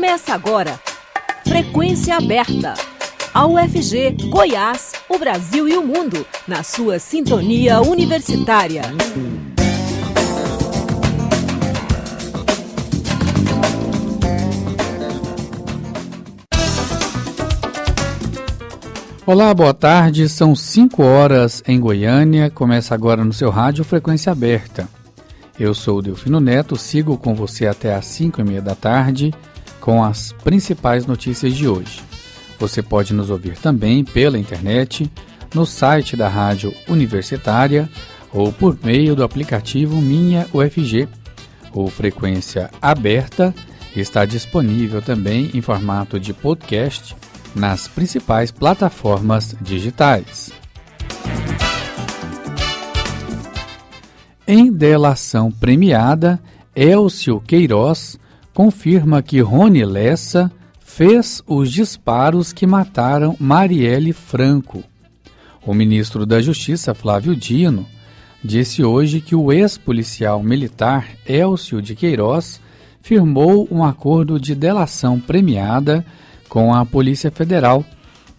Começa agora. Frequência aberta. A UFG, Goiás, o Brasil e o mundo, na sua sintonia universitária. Olá, boa tarde. São 5 horas em Goiânia. Começa agora no seu rádio Frequência Aberta. Eu sou o Delfino Neto, sigo com você até às 5 e meia da tarde com as principais notícias de hoje. Você pode nos ouvir também pela internet, no site da Rádio Universitária ou por meio do aplicativo Minha UFG. O Frequência Aberta está disponível também em formato de podcast nas principais plataformas digitais. Em delação premiada, Elcio Queiroz confirma que Rony Lessa fez os disparos que mataram Marielle Franco. O ministro da Justiça, Flávio Dino, disse hoje que o ex-policial militar Elcio de Queiroz firmou um acordo de delação premiada com a Polícia Federal,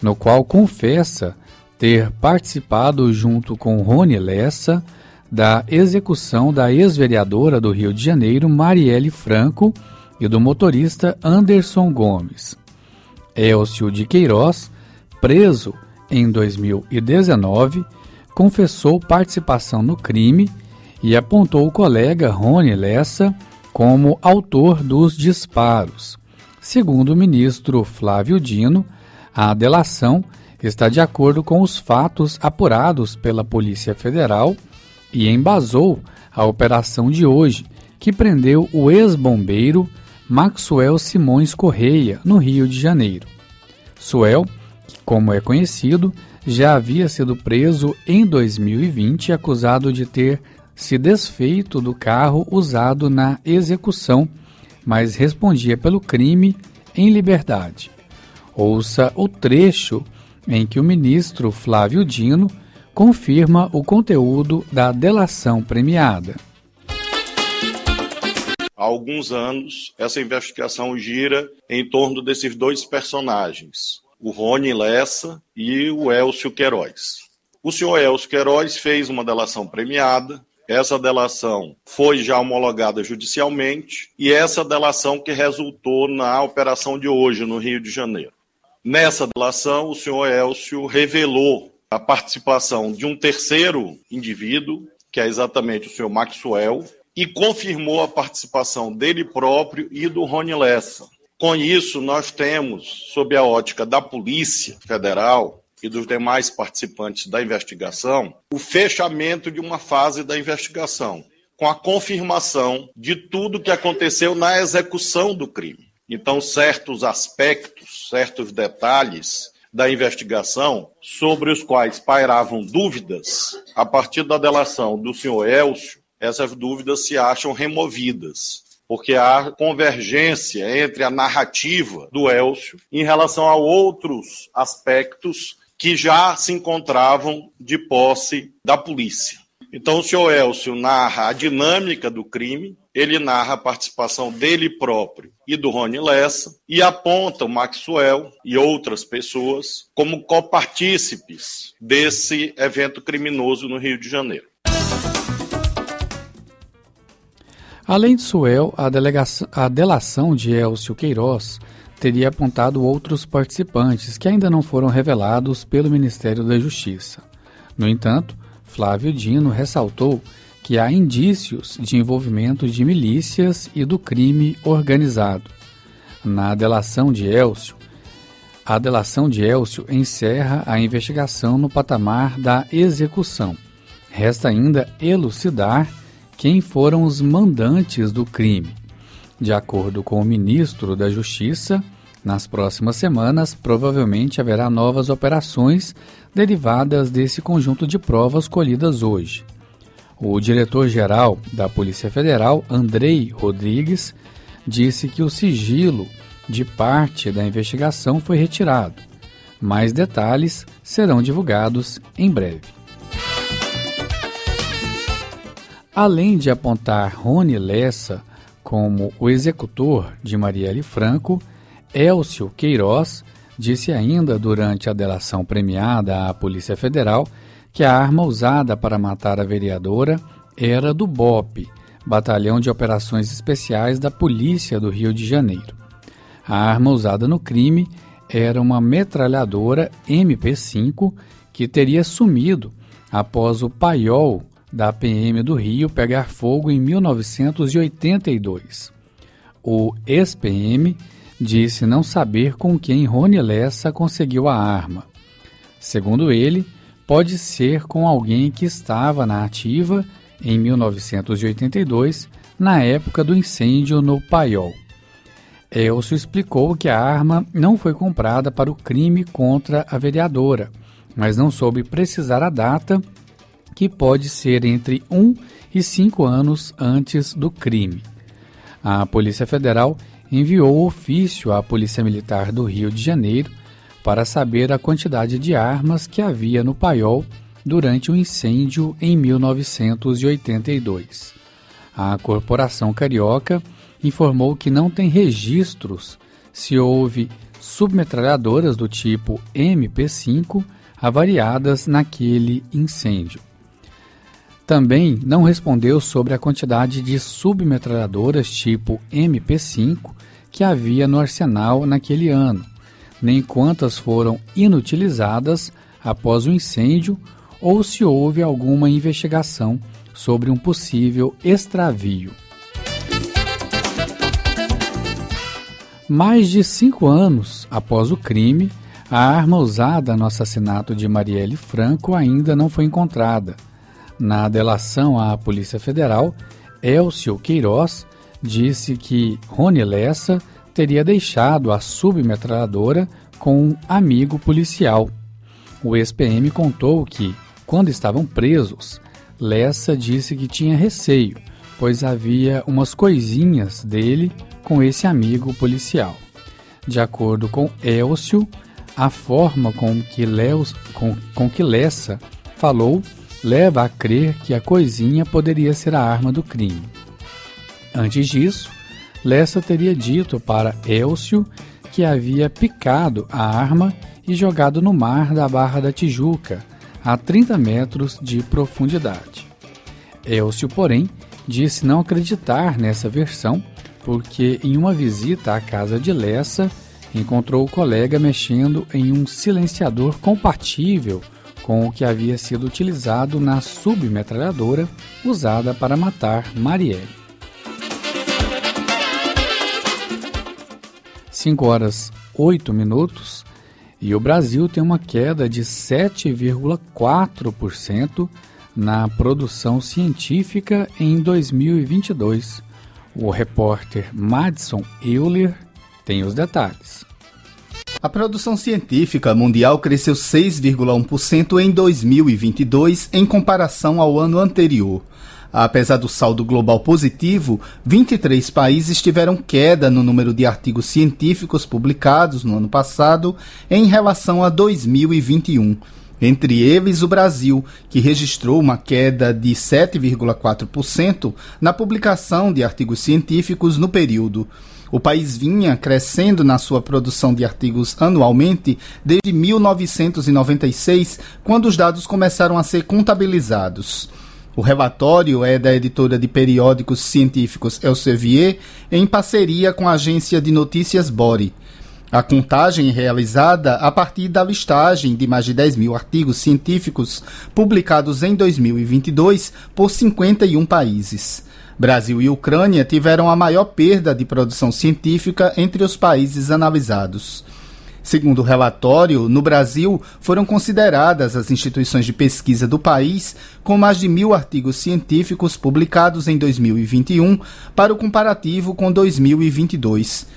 no qual confessa ter participado junto com Rony Lessa da execução da ex-vereadora do Rio de Janeiro, Marielle Franco, e do motorista Anderson Gomes. Elcio de Queiroz, preso em 2019, confessou participação no crime e apontou o colega Rony Lessa como autor dos disparos. Segundo o ministro Flávio Dino, a delação está de acordo com os fatos apurados pela Polícia Federal e embasou a operação de hoje, que prendeu o ex-bombeiro Maxwell Simões Correia, no Rio de Janeiro. Suel, como é conhecido, já havia sido preso em 2020 acusado de ter se desfeito do carro usado na execução, mas respondia pelo crime em liberdade. Ouça o trecho em que o ministro Flávio Dino confirma o conteúdo da delação premiada. Há alguns anos, essa investigação gira em torno desses dois personagens, o Rony Lessa e o Elcio Queiroz. O senhor Elcio Queiroz fez uma delação premiada, essa delação foi já homologada judicialmente e essa delação que resultou na operação de hoje no Rio de Janeiro. Nessa delação, o senhor Elcio revelou a participação de um terceiro indivíduo, que é exatamente o senhor Maxwell, e confirmou a participação dele próprio e do Rony Lessa. Com isso, nós temos, sob a ótica da Polícia Federal e dos demais participantes da investigação, o fechamento de uma fase da investigação, com a confirmação de tudo que aconteceu na execução do crime. Então, certos aspectos, certos detalhes da investigação sobre os quais pairavam dúvidas, a partir da delação do senhor Elcio, essas dúvidas se acham removidas, porque há convergência entre a narrativa do Elcio em relação a outros aspectos que já se encontravam de posse da polícia. Então, o senhor Elcio narra a dinâmica do crime, ele narra a participação dele próprio e do Rony Lessa e aponta o Maxwell e outras pessoas como copartícipes desse evento criminoso no Rio de Janeiro. Além de Suel, a, a delação de Elcio Queiroz teria apontado outros participantes que ainda não foram revelados pelo Ministério da Justiça. No entanto, Flávio Dino ressaltou que há indícios de envolvimento de milícias e do crime organizado. Na delação de Elcio, a delação de Elcio encerra a investigação no patamar da execução. Resta ainda elucidar quem foram os mandantes do crime. De acordo com o ministro da Justiça, nas próximas semanas provavelmente haverá novas operações derivadas desse conjunto de provas colhidas hoje. O diretor-geral da Polícia Federal, Andrei Rodrigues, disse que o sigilo de parte da investigação foi retirado. Mais detalhes serão divulgados em breve. Além de apontar Rony Lessa como o executor de Marielle Franco, Elcio Queiroz, disse ainda durante a delação premiada à Polícia Federal que a arma usada para matar a vereadora era do BOP, Batalhão de Operações Especiais da Polícia do Rio de Janeiro. A arma usada no crime era uma metralhadora MP5 que teria sumido após o paiol da PM do Rio pegar fogo em 1982. O ex-PM disse não saber com quem Rony Lessa conseguiu a arma. Segundo ele, pode ser com alguém que estava na ativa em 1982, na época do incêndio no Paiol. Elcio explicou que a arma não foi comprada para o crime contra a vereadora, mas não soube precisar a data, que pode ser entre 1 e 5 anos antes do crime. A Polícia Federal enviou ofício à Polícia Militar do Rio de Janeiro para saber a quantidade de armas que havia no paiol durante o incêndio em 1982. A Corporação Carioca informou que não tem registros se houve submetralhadoras do tipo MP5 avariadas naquele incêndio. Também não respondeu sobre a quantidade de submetralhadoras tipo MP5 que havia no arsenal naquele ano, nem quantas foram inutilizadas após o incêndio ou se houve alguma investigação sobre um possível extravio. Mais de cinco anos após o crime, a arma usada no assassinato de Marielle Franco ainda não foi encontrada. Na delação à Polícia Federal, Elcio Queiroz disse que Rony Lessa teria deixado a submetralhadora com um amigo policial. O ex-PM contou que, quando estavam presos, Lessa disse que tinha receio, pois havia umas coisinhas dele com esse amigo policial. De acordo com Elcio, a forma com que, Leos, com, com que Lessa falou leva a crer que a coisinha poderia ser a arma do crime. Antes disso, Lessa teria dito para Elcio que havia picado a arma e jogado no mar da Barra da Tijuca, a 30 metros de profundidade. Elcio, porém, disse não acreditar nessa versão porque em uma visita à casa de Lessa encontrou o colega mexendo em um silenciador compatível com o que havia sido utilizado na submetralhadora usada para matar Marielle. 5 horas 8 minutos e o Brasil tem uma queda de 7,4% na produção científica em 2022 o repórter Madison Euler tem os detalhes. A produção científica mundial cresceu 6,1% em 2022 em comparação ao ano anterior. Apesar do saldo global positivo, 23 países tiveram queda no número de artigos científicos publicados no ano passado em relação a 2021 entre eles o Brasil, que registrou uma queda de 7,4% na publicação de artigos científicos no período. O país vinha crescendo na sua produção de artigos anualmente desde 1996, quando os dados começaram a ser contabilizados. O relatório é da editora de periódicos científicos Elsevier, em parceria com a agência de notícias Bori. A contagem é realizada a partir da listagem de mais de 10 mil artigos científicos publicados em 2022 por 51 países. Brasil e Ucrânia tiveram a maior perda de produção científica entre os países analisados. Segundo o relatório, no Brasil foram consideradas as instituições de pesquisa do país com mais de mil artigos científicos publicados em 2021 para o comparativo com 2022.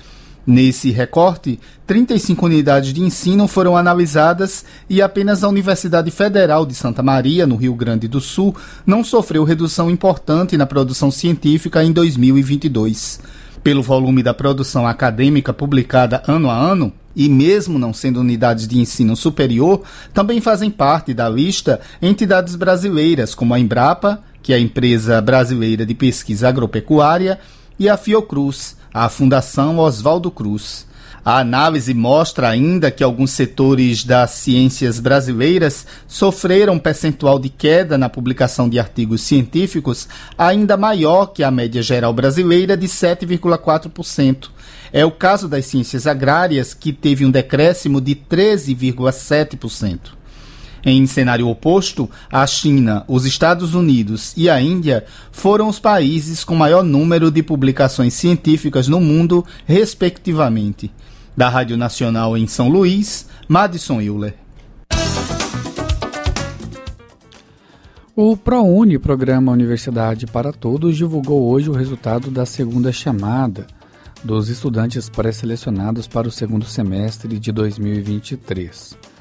Nesse recorte, 35 unidades de ensino foram analisadas e apenas a Universidade Federal de Santa Maria, no Rio Grande do Sul, não sofreu redução importante na produção científica em 2022. Pelo volume da produção acadêmica publicada ano a ano, e mesmo não sendo unidades de ensino superior, também fazem parte da lista entidades brasileiras como a Embrapa, que é a empresa brasileira de pesquisa agropecuária, e a Fiocruz, a Fundação Oswaldo Cruz. A análise mostra ainda que alguns setores das ciências brasileiras sofreram um percentual de queda na publicação de artigos científicos ainda maior que a média geral brasileira de 7,4%. É o caso das ciências agrárias, que teve um decréscimo de 13,7%. Em cenário oposto, a China, os Estados Unidos e a Índia foram os países com maior número de publicações científicas no mundo, respectivamente. Da Rádio Nacional em São Luís, Madison Euler. O ProUni, Programa Universidade para Todos, divulgou hoje o resultado da segunda chamada dos estudantes pré-selecionados para o segundo semestre de 2023.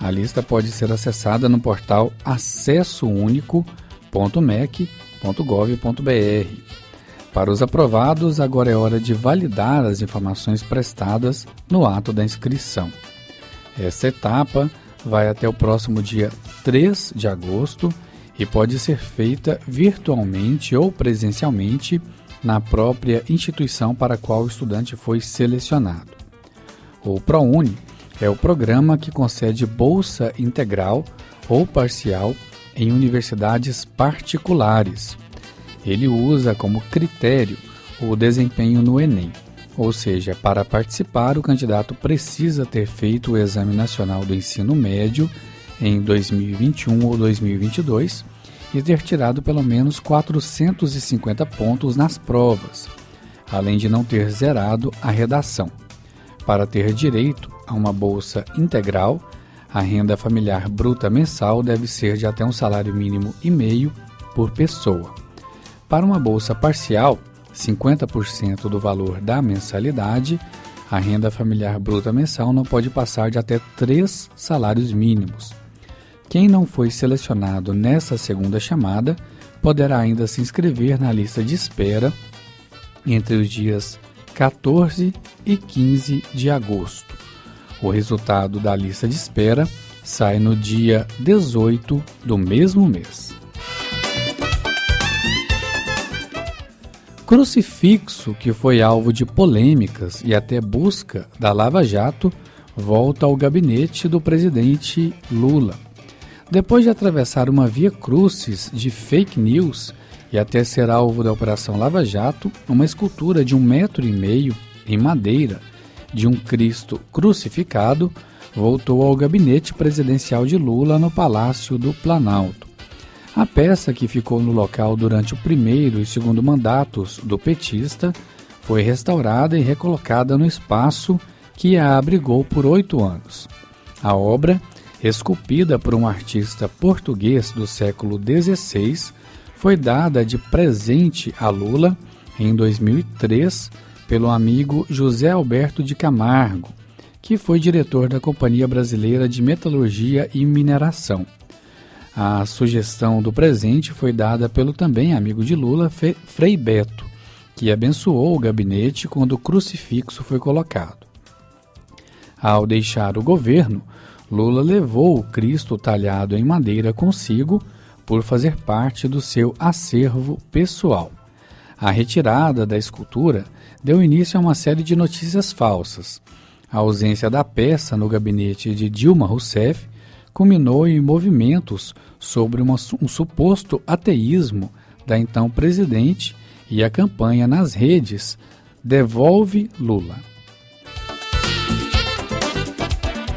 A lista pode ser acessada no portal acessounico.mec.gov.br. Para os aprovados, agora é hora de validar as informações prestadas no ato da inscrição. Essa etapa vai até o próximo dia 3 de agosto e pode ser feita virtualmente ou presencialmente na própria instituição para a qual o estudante foi selecionado. O ProUni é o programa que concede bolsa integral ou parcial em universidades particulares ele usa como critério o desempenho no Enem. Ou seja, para participar, o candidato precisa ter feito o Exame Nacional do Ensino Médio em 2021 ou 2022 e ter tirado pelo menos 450 pontos nas provas, além de não ter zerado a redação. Para ter direito a uma bolsa integral, a renda familiar bruta mensal deve ser de até um salário mínimo e meio por pessoa. Para uma bolsa parcial, 50% do valor da mensalidade, a renda familiar bruta mensal não pode passar de até três salários mínimos. Quem não foi selecionado nessa segunda chamada poderá ainda se inscrever na lista de espera entre os dias 14 e 15 de agosto. O resultado da lista de espera sai no dia 18 do mesmo mês. Crucifixo, que foi alvo de polêmicas e até busca da Lava Jato, volta ao gabinete do presidente Lula. Depois de atravessar uma via crucis de fake news e até ser alvo da Operação Lava Jato, uma escultura de um metro e meio em madeira de um Cristo crucificado voltou ao gabinete presidencial de Lula no Palácio do Planalto. A peça, que ficou no local durante o primeiro e segundo mandatos do petista, foi restaurada e recolocada no espaço que a abrigou por oito anos. A obra, esculpida por um artista português do século XVI, foi dada de presente a Lula em 2003 pelo amigo José Alberto de Camargo, que foi diretor da Companhia Brasileira de Metalurgia e Mineração. A sugestão do presente foi dada pelo também amigo de Lula, Frei Beto, que abençoou o gabinete quando o crucifixo foi colocado. Ao deixar o governo, Lula levou o Cristo talhado em madeira consigo por fazer parte do seu acervo pessoal. A retirada da escultura deu início a uma série de notícias falsas. A ausência da peça no gabinete de Dilma Rousseff culminou em movimentos sobre uma, um suposto ateísmo da então presidente e a campanha nas redes Devolve Lula.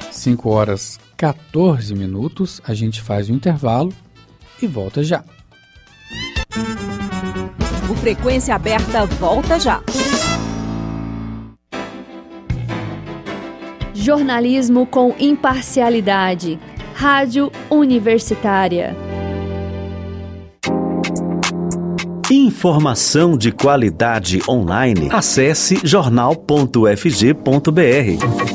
5 horas 14 minutos, a gente faz o intervalo e volta já. O Frequência Aberta volta já. Jornalismo com imparcialidade Rádio Universitária. Informação de qualidade online. Acesse jornal.fg.br.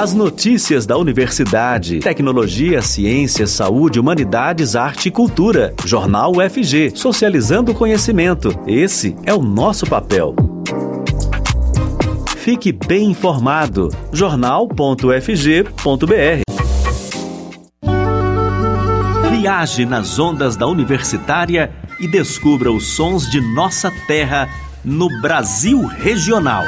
As notícias da universidade, tecnologia, ciência, saúde, humanidades, arte e cultura. Jornal UFG, socializando o conhecimento. Esse é o nosso papel. Fique bem informado. jornal.fg.br Viaje nas ondas da Universitária e descubra os sons de nossa terra no Brasil Regional.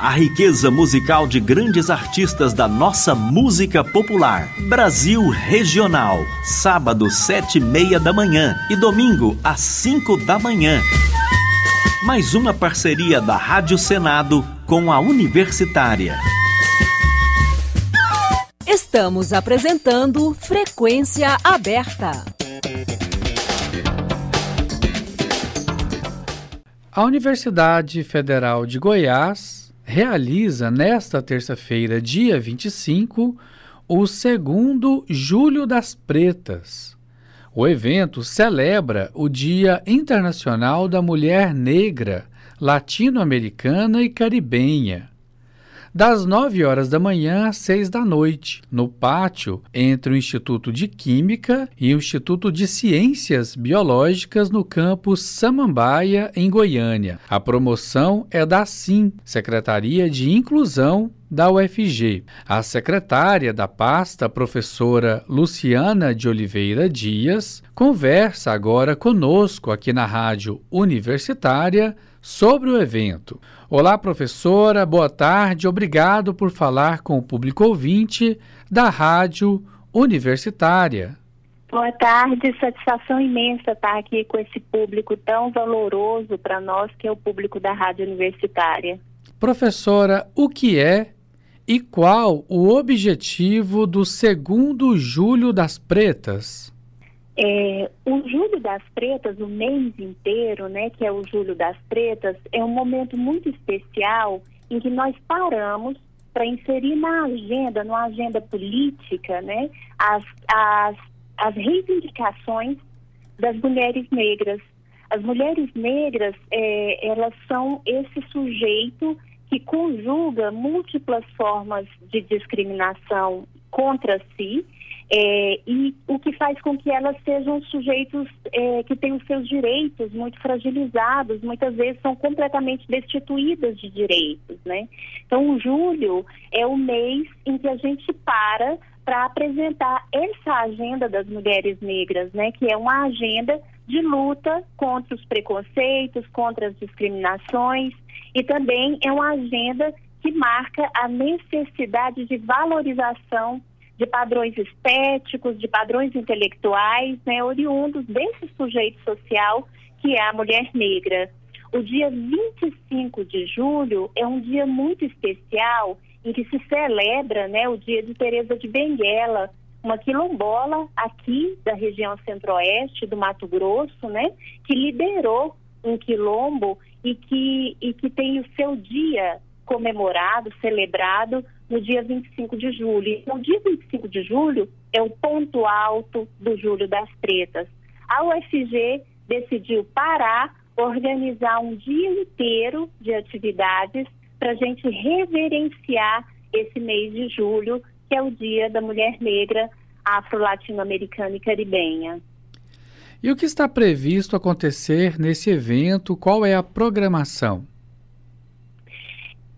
A riqueza musical de grandes artistas da nossa música popular. Brasil Regional. Sábado, sete e meia da manhã e domingo, às cinco da manhã. Mais uma parceria da Rádio Senado com a Universitária. Estamos apresentando Frequência Aberta. A Universidade Federal de Goiás realiza nesta terça-feira, dia 25, o segundo Julho das Pretas. O evento celebra o Dia Internacional da Mulher Negra, Latino-Americana e Caribenha das 9 horas da manhã às 6 da noite, no pátio entre o Instituto de Química e o Instituto de Ciências Biológicas no campus Samambaia, em Goiânia. A promoção é da SIM, Secretaria de Inclusão da UFG. A secretária da pasta, professora Luciana de Oliveira Dias, conversa agora conosco aqui na Rádio Universitária sobre o evento. Olá, professora, boa tarde, obrigado por falar com o público ouvinte da Rádio Universitária. Boa tarde, satisfação imensa estar aqui com esse público tão valoroso para nós, que é o público da Rádio Universitária. Professora, o que é e qual o objetivo do segundo Julho das Pretas? É, o Julho das Pretas, o mês inteiro, né, que é o Julho das Pretas, é um momento muito especial em que nós paramos para inserir na agenda, numa agenda política, né, as, as, as reivindicações das mulheres negras. As mulheres negras, é, elas são esse sujeito que conjuga múltiplas formas de discriminação contra si é, e o que faz com que elas sejam sujeitos é, que têm os seus direitos muito fragilizados, muitas vezes são completamente destituídas de direitos, né? Então, o julho é o mês em que a gente para para apresentar essa agenda das mulheres negras, né? Que é uma agenda de luta contra os preconceitos, contra as discriminações e também é uma agenda que marca a necessidade de valorização de padrões estéticos, de padrões intelectuais, né, oriundos desse sujeito social que é a mulher negra. O dia 25 de julho é um dia muito especial em que se celebra né, o dia de Teresa de Benguela, uma quilombola aqui da região centro-oeste do Mato Grosso, né, que liderou um quilombo e que, e que tem o seu dia comemorado, celebrado no dia 25 de julho. O dia 25 de julho é o ponto alto do Julho das Pretas. A UFG decidiu parar, organizar um dia inteiro de atividades para a gente reverenciar esse mês de julho, que é o Dia da Mulher Negra Afro-Latino-Americana e Caribenha. E o que está previsto acontecer nesse evento? Qual é a programação?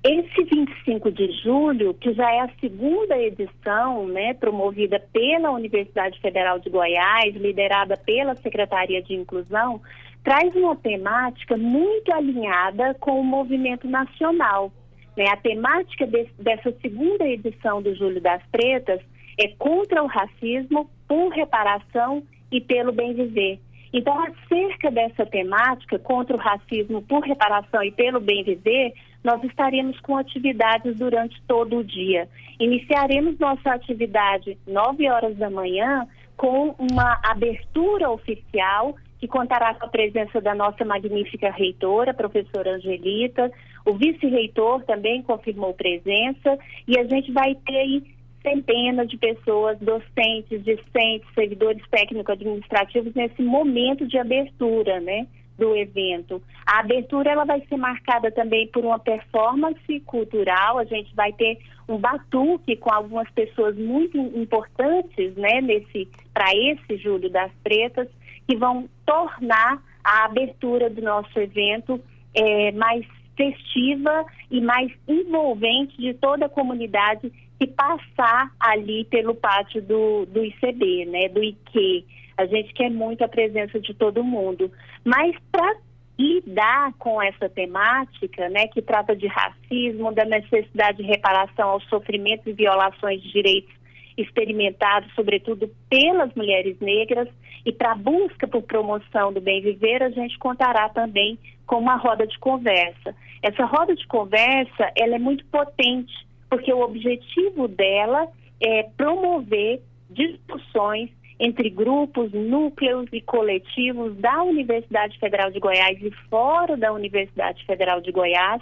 Esse 25 de julho, que já é a segunda edição, né, promovida pela Universidade Federal de Goiás, liderada pela Secretaria de Inclusão, traz uma temática muito alinhada com o movimento nacional. Né? A temática de, dessa segunda edição do Julho das Pretas é contra o racismo, por reparação e pelo bem viver. Então, acerca dessa temática, contra o racismo, por reparação e pelo bem viver, nós estaremos com atividades durante todo o dia. Iniciaremos nossa atividade 9 horas da manhã com uma abertura oficial que contará com a presença da nossa magnífica reitora, professora Angelita. O vice-reitor também confirmou presença e a gente vai ter aí centenas de pessoas, docentes, discentes, servidores técnico-administrativos nesse momento de abertura, né? Do evento. A abertura ela vai ser marcada também por uma performance cultural. A gente vai ter um batuque com algumas pessoas muito importantes, né, nesse para esse Julho das Pretas, que vão tornar a abertura do nosso evento é, mais festiva e mais envolvente de toda a comunidade que passar ali pelo pátio do, do ICB, né, do IQ. A gente quer muito a presença de todo mundo. Mas para lidar com essa temática, né, que trata de racismo, da necessidade de reparação aos sofrimentos e violações de direitos experimentados, sobretudo pelas mulheres negras, e para a busca por promoção do bem viver, a gente contará também com uma roda de conversa. Essa roda de conversa, ela é muito potente, porque o objetivo dela é promover discussões entre grupos, núcleos e coletivos da Universidade Federal de Goiás e fora da Universidade Federal de Goiás.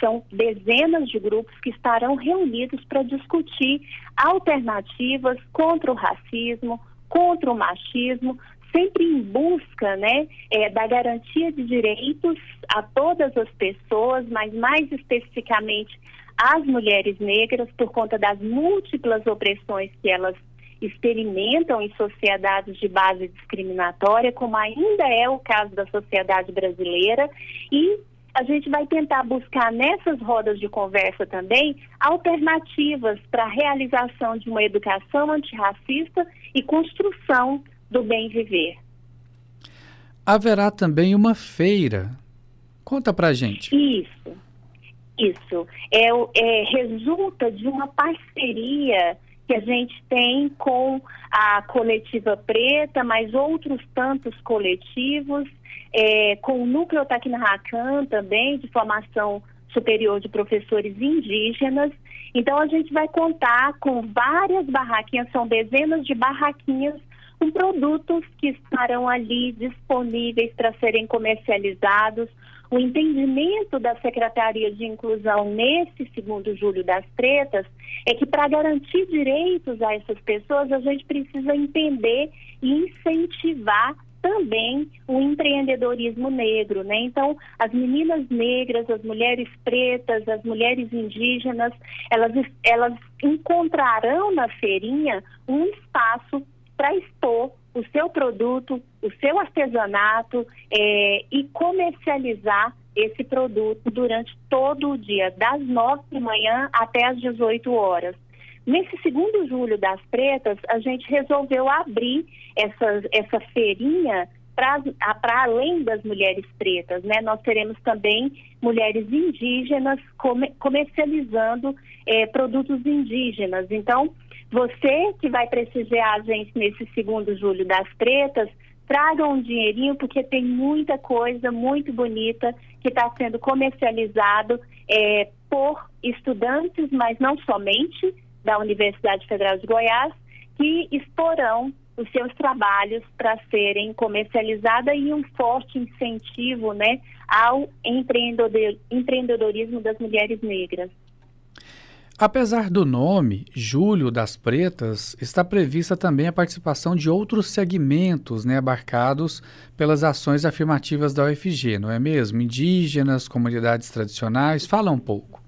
São dezenas de grupos que estarão reunidos para discutir alternativas contra o racismo, contra o machismo, sempre em busca né, é, da garantia de direitos a todas as pessoas, mas mais especificamente às mulheres negras, por conta das múltiplas opressões que elas experimentam em sociedades de base discriminatória, como ainda é o caso da sociedade brasileira, e a gente vai tentar buscar nessas rodas de conversa também alternativas para a realização de uma educação antirracista e construção do bem viver. Haverá também uma feira. Conta pra gente. Isso. Isso. É, é, resulta de uma parceria que a gente tem com a coletiva preta, mas outros tantos coletivos, é, com o Núcleo Tacnaracan também, de formação superior de professores indígenas. Então, a gente vai contar com várias barraquinhas, são dezenas de barraquinhas com produtos que estarão ali disponíveis para serem comercializados o entendimento da Secretaria de Inclusão nesse segundo julho das pretas é que para garantir direitos a essas pessoas, a gente precisa entender e incentivar também o empreendedorismo negro, né? Então, as meninas negras, as mulheres pretas, as mulheres indígenas, elas, elas encontrarão na feirinha um espaço para expor o seu produto, o seu artesanato é, e comercializar esse produto durante todo o dia, das nove da manhã até as 18 horas. Nesse segundo julho das pretas, a gente resolveu abrir essa, essa feirinha para além das mulheres pretas, né? Nós teremos também mulheres indígenas comercializando é, produtos indígenas. Então, você que vai prestigiar a gente nesse segundo julho das pretas, traga um dinheirinho, porque tem muita coisa muito bonita que está sendo comercializado é, por estudantes, mas não somente, da Universidade Federal de Goiás, que exporão os seus trabalhos para serem comercializados e um forte incentivo né, ao empreendedorismo das mulheres negras. Apesar do nome, Julho das Pretas, está prevista também a participação de outros segmentos né, abarcados pelas ações afirmativas da UFG, não é mesmo? Indígenas, comunidades tradicionais. Fala um pouco.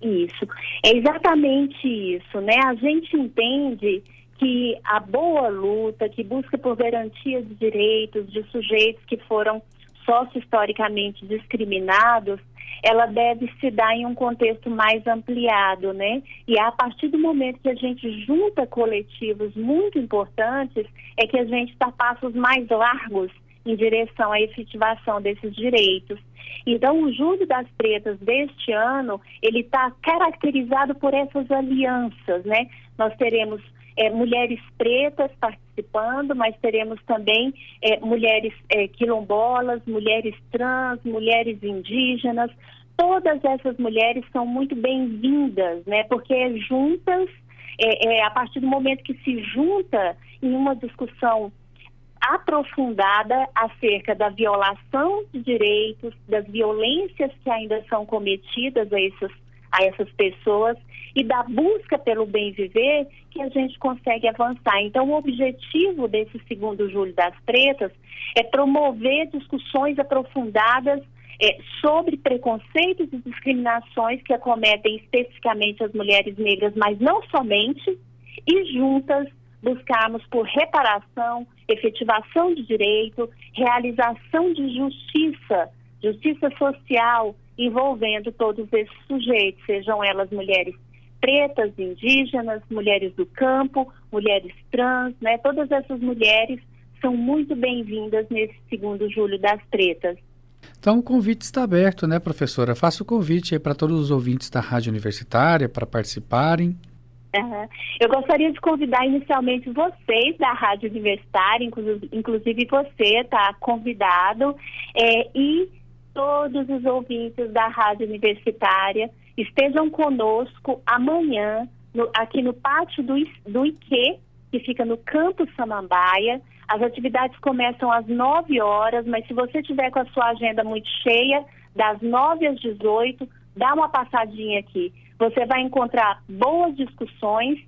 Isso, é exatamente isso, né? A gente entende que a boa luta, que busca por garantia de direitos de sujeitos que foram socio-historicamente discriminados, ela deve se dar em um contexto mais ampliado, né? E a partir do momento que a gente junta coletivos muito importantes, é que a gente dá passos mais largos em direção à efetivação desses direitos. Então, o Julho das Pretas deste ano, ele está caracterizado por essas alianças, né? Nós teremos é, mulheres pretas participando, mas teremos também é, mulheres é, quilombolas, mulheres trans, mulheres indígenas. Todas essas mulheres são muito bem-vindas, né? Porque juntas, é, é, a partir do momento que se junta em uma discussão aprofundada acerca da violação de direitos, das violências que ainda são cometidas a esses a essas pessoas e da busca pelo bem viver que a gente consegue avançar. Então, o objetivo desse segundo Julho das Pretas é promover discussões aprofundadas é, sobre preconceitos e discriminações que acometem especificamente as mulheres negras, mas não somente, e juntas buscarmos por reparação, efetivação de direito, realização de justiça, justiça social, envolvendo todos esses sujeitos, sejam elas mulheres pretas, indígenas, mulheres do campo, mulheres trans, né? Todas essas mulheres são muito bem-vindas nesse segundo julho das pretas. Então o convite está aberto, né, professora? Faça o convite para todos os ouvintes da Rádio Universitária para participarem. Uhum. Eu gostaria de convidar inicialmente vocês da Rádio Universitária, inclusive você está convidado, é, e todos os ouvintes da Rádio Universitária estejam conosco amanhã, no, aqui no pátio do, do IQ, que fica no Campo Samambaia. As atividades começam às 9 horas, mas se você tiver com a sua agenda muito cheia, das 9 às 18, dá uma passadinha aqui. Você vai encontrar boas discussões,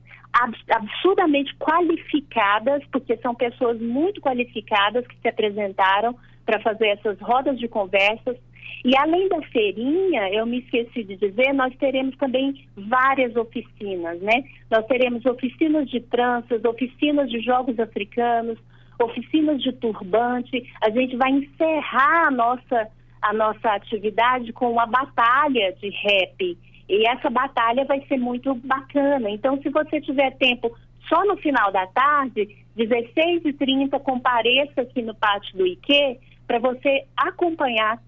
absurdamente qualificadas, porque são pessoas muito qualificadas que se apresentaram para fazer essas rodas de conversas. E além da feirinha, eu me esqueci de dizer, nós teremos também várias oficinas, né? Nós teremos oficinas de tranças, oficinas de jogos africanos, oficinas de turbante. A gente vai encerrar a nossa, a nossa atividade com uma batalha de rap. E essa batalha vai ser muito bacana. Então, se você tiver tempo só no final da tarde, 16h30, compareça aqui no pátio do IQ para você acompanhar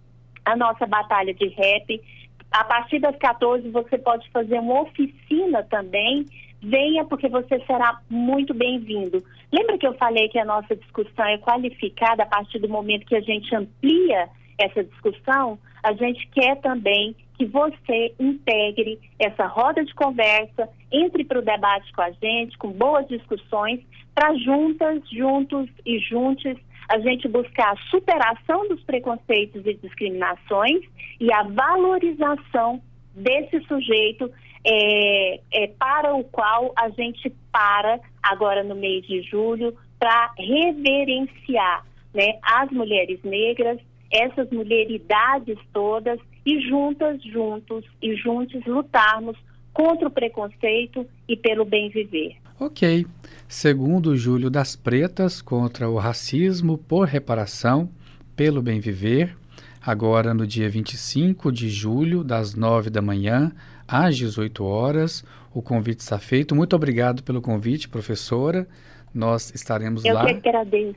a nossa batalha de rap. A partir das 14 você pode fazer uma oficina também. Venha porque você será muito bem-vindo. Lembra que eu falei que a nossa discussão é qualificada a partir do momento que a gente amplia essa discussão? A gente quer também que você integre essa roda de conversa, entre para o debate com a gente, com boas discussões, para juntas, juntos e juntos a gente buscar a superação dos preconceitos e discriminações e a valorização desse sujeito é, é, para o qual a gente para agora no mês de julho para reverenciar né, as mulheres negras, essas mulheridades todas e juntas, juntos e juntos lutarmos contra o preconceito e pelo bem viver. Ok. Segundo Júlio das Pretas, contra o racismo por reparação, pelo bem viver, agora no dia 25 de julho, das 9 da manhã às 18 horas. O convite está feito. Muito obrigado pelo convite, professora. Nós estaremos Eu lá. Eu que agradeço.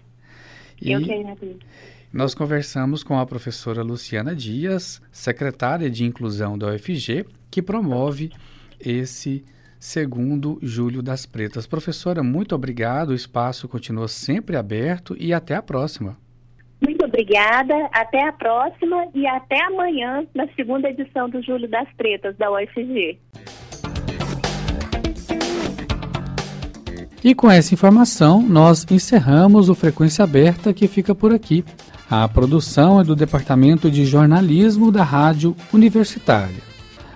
E Eu que agradeço. Nós conversamos com a professora Luciana Dias, secretária de Inclusão da UFG, que promove esse segundo Julho das Pretas. Professora, muito obrigado. O espaço continua sempre aberto e até a próxima. Muito obrigada, até a próxima e até amanhã na segunda edição do Julho das Pretas da UFG. E com essa informação, nós encerramos o Frequência Aberta que fica por aqui. A produção é do Departamento de Jornalismo da Rádio Universitária.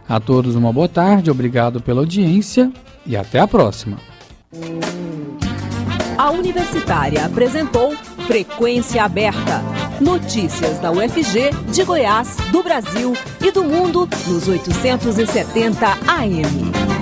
A todos uma boa tarde, obrigado pela audiência e até a próxima. A Universitária apresentou Frequência Aberta. Notícias da UFG, de Goiás, do Brasil e do mundo nos 870 AM.